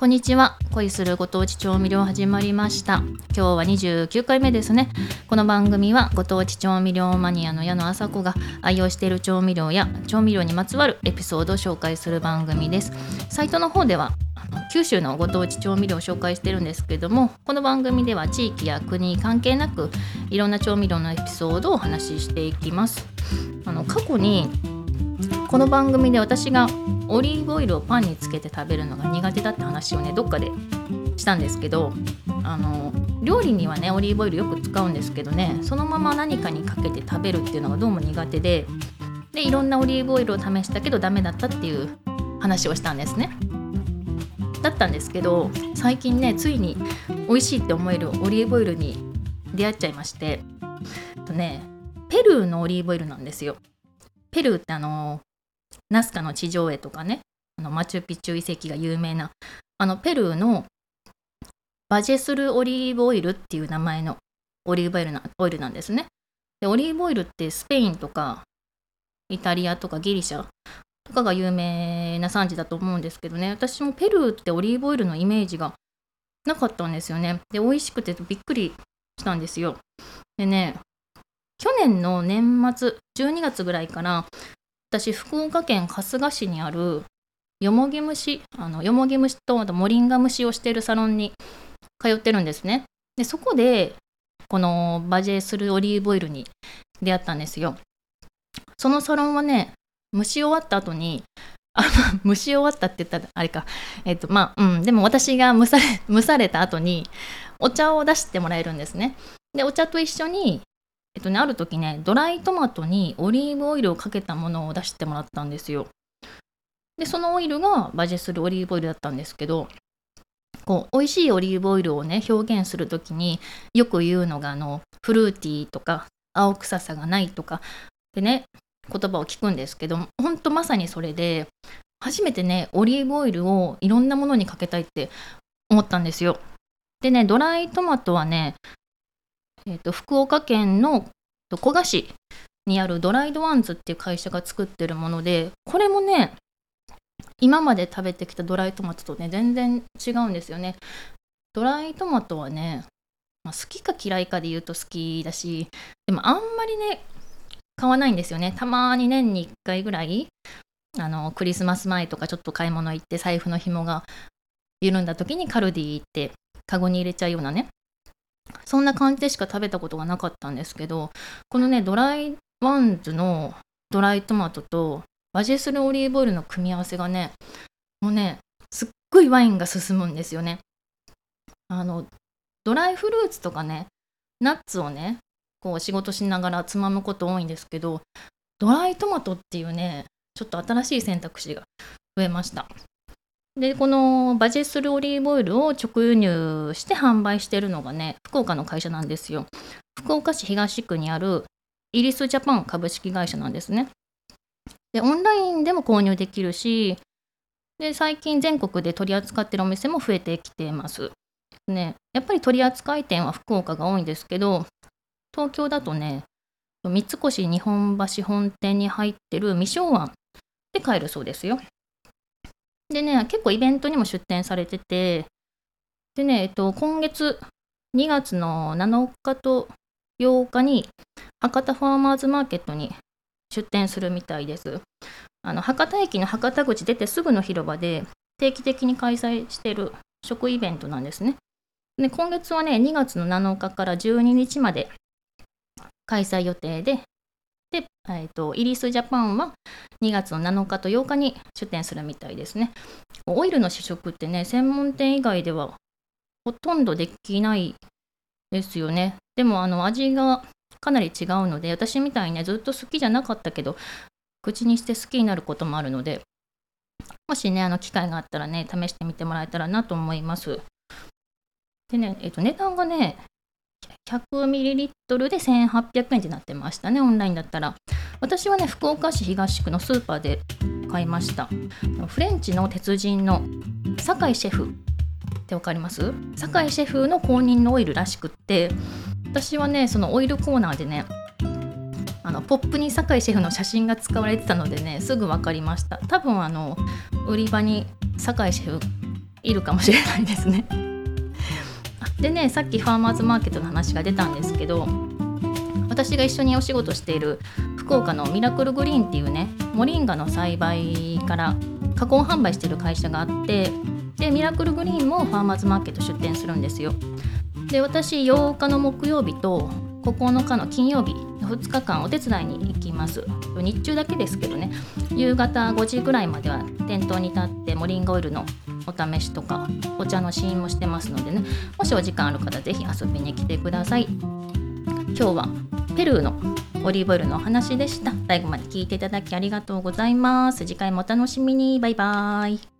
こんにちは。恋するご当地調味料始まりました。今日は29回目ですね。この番組はご当地調味料マニアの矢野麻子が愛用している調味料や調味料にまつわるエピソードを紹介する番組です。サイトの方では九州のご当地調味料を紹介してるんですけどもこの番組では地域や国関係なくいろんな調味料のエピソードをお話ししていきます。あの過去にこの番組で私がオリーブオイルをパンにつけて食べるのが苦手だって話をねどっかでしたんですけどあの料理にはねオリーブオイルよく使うんですけどねそのまま何かにかけて食べるっていうのがどうも苦手ででいろんなオリーブオイルを試したけどダメだったっていう話をしたんですね。だったんですけど最近ねついに美味しいって思えるオリーブオイルに出会っちゃいましてとねペルーのオリーブオイルなんですよ。ペルーってあのナスカの地上絵とかねあのマチュピチュ遺跡が有名なあのペルーのバジェスルオリーブオイルっていう名前のオリーブオイルなオイルなんですね。でオリーブオイルってスペインとかイタリアとかギリシャとかが有名な産地だと思うんですけどね私もペルーってオリーブオイルのイメージがなかったんですよね。で美味しくてびっくりしたんですよ。でね去年の年末12月ぐらいから私福岡県春日市にあるよもぎ虫あのよもぎ虫とあとモリンガ虫をしているサロンに通ってるんですね。でそこでこのバジェするオリーブオイルに出会ったんですよ。そのサロンはね蒸し終わった後にあ蒸し終わったって言ったらあれか。えっ、とまあうん。でも私が蒸され蒸された後にお茶を出してもらえるんですね。でお茶と一緒にえっとね、ある時ね、ドライトマトにオリーブオイルをかけたものを出してもらったんですよ。で、そのオイルがバジェするオリーブオイルだったんですけど、こう美味しいオリーブオイルをね表現する時によく言うのがあのフルーティーとか青臭さがないとかでね言葉を聞くんですけどほんとまさにそれで初めてねオリーブオイルをいろんなものにかけたいって思ったんですよ。でねドライトマトはねえーと、福岡県の古賀市にあるドライドワンズっていう会社が作ってるものでこれもね今まで食べてきたドライトマトとね全然違うんですよね。ドライトマトはね、まあ、好きか嫌いかで言うと好きだしでもあんまりね買わないんですよね。たまに年に1回ぐらいあのクリスマス前とかちょっと買い物行って財布の紐が緩んだ時にカルディ行ってカゴに入れちゃうようなねそんな感じでしか食べたことがなかったんですけどこのねドライワンズのドライトマトとバジェスルオリーブオイルの組み合わせがねもうねすっごいワインが進むんですよね。あのドライフルーツとかねナッツをねこう仕事しながらつまむこと多いんですけどドライトマトっていうねちょっと新しい選択肢が増えました。でこのバジェスルオリーブオイルを直輸入して販売してるのがね福岡の会社なんですよ。福岡市東区にあるイリスジャパン株式会社なんですね。でオンラインでも購入できるしで最近全国で取り扱ってるお店も増えてきています。ねやっぱり取り扱い店は福岡が多いんですけど東京だとね三越日本橋本店に入ってる未昭庵で買えるそうですよ。でね、結構イベントにも出展されてて、でね、えっと、今月2月の7日と8日に博多ファーマーズマーケットに出店するみたいです。あの博多駅の博多口出てすぐの広場で定期的に開催している食イベントなんですね。で今月はね、2月の7日から12日まで開催予定で、で、えーと、イリスジャパンは2月の7日と8日に出店するみたいですね。オイルの試食ってね、専門店以外ではほとんどできないですよね。でもあの味がかなり違うので、私みたいにね、ずっと好きじゃなかったけど、口にして好きになることもあるので、もしね、あの機会があったらね、試してみてもらえたらなと思います。でね、えっ、ー、と、値段がね、100ml で1800円ってなってましたね、オンラインだったら。私はね、福岡市東区のスーパーで買いました。フレンチの鉄人の酒井シェフってわかります？酒井シェフの公認のオイルらしくって、私はね、そのオイルコーナーでね、あのポップに酒井シェフの写真が使われてたのでねすぐ分かりました多分あの売り場に酒井シェフいるかもしれないですね。でねさっきファーマーズマーケットの話が出たんですけど私が一緒にお仕事している福岡のミラクルグリーンっていうねモリンガの栽培から加工販売している会社があってでミラクルグリーンもファーマーズマーケット出店するんですよ。で私8日の木曜日と9日の金曜日2日間お手伝いに行きます日中だけですけどね夕方5時ぐらいまでは店頭に立ってモリンガオイルのお試しとかお茶の試飲もしてますのでねもしお時間ある方是非遊びに来てください。今日はペルーのオリーブオイルのお話でした。最後まで聞いていただきありがとうございます。次回もお楽しみに。バイバーイ。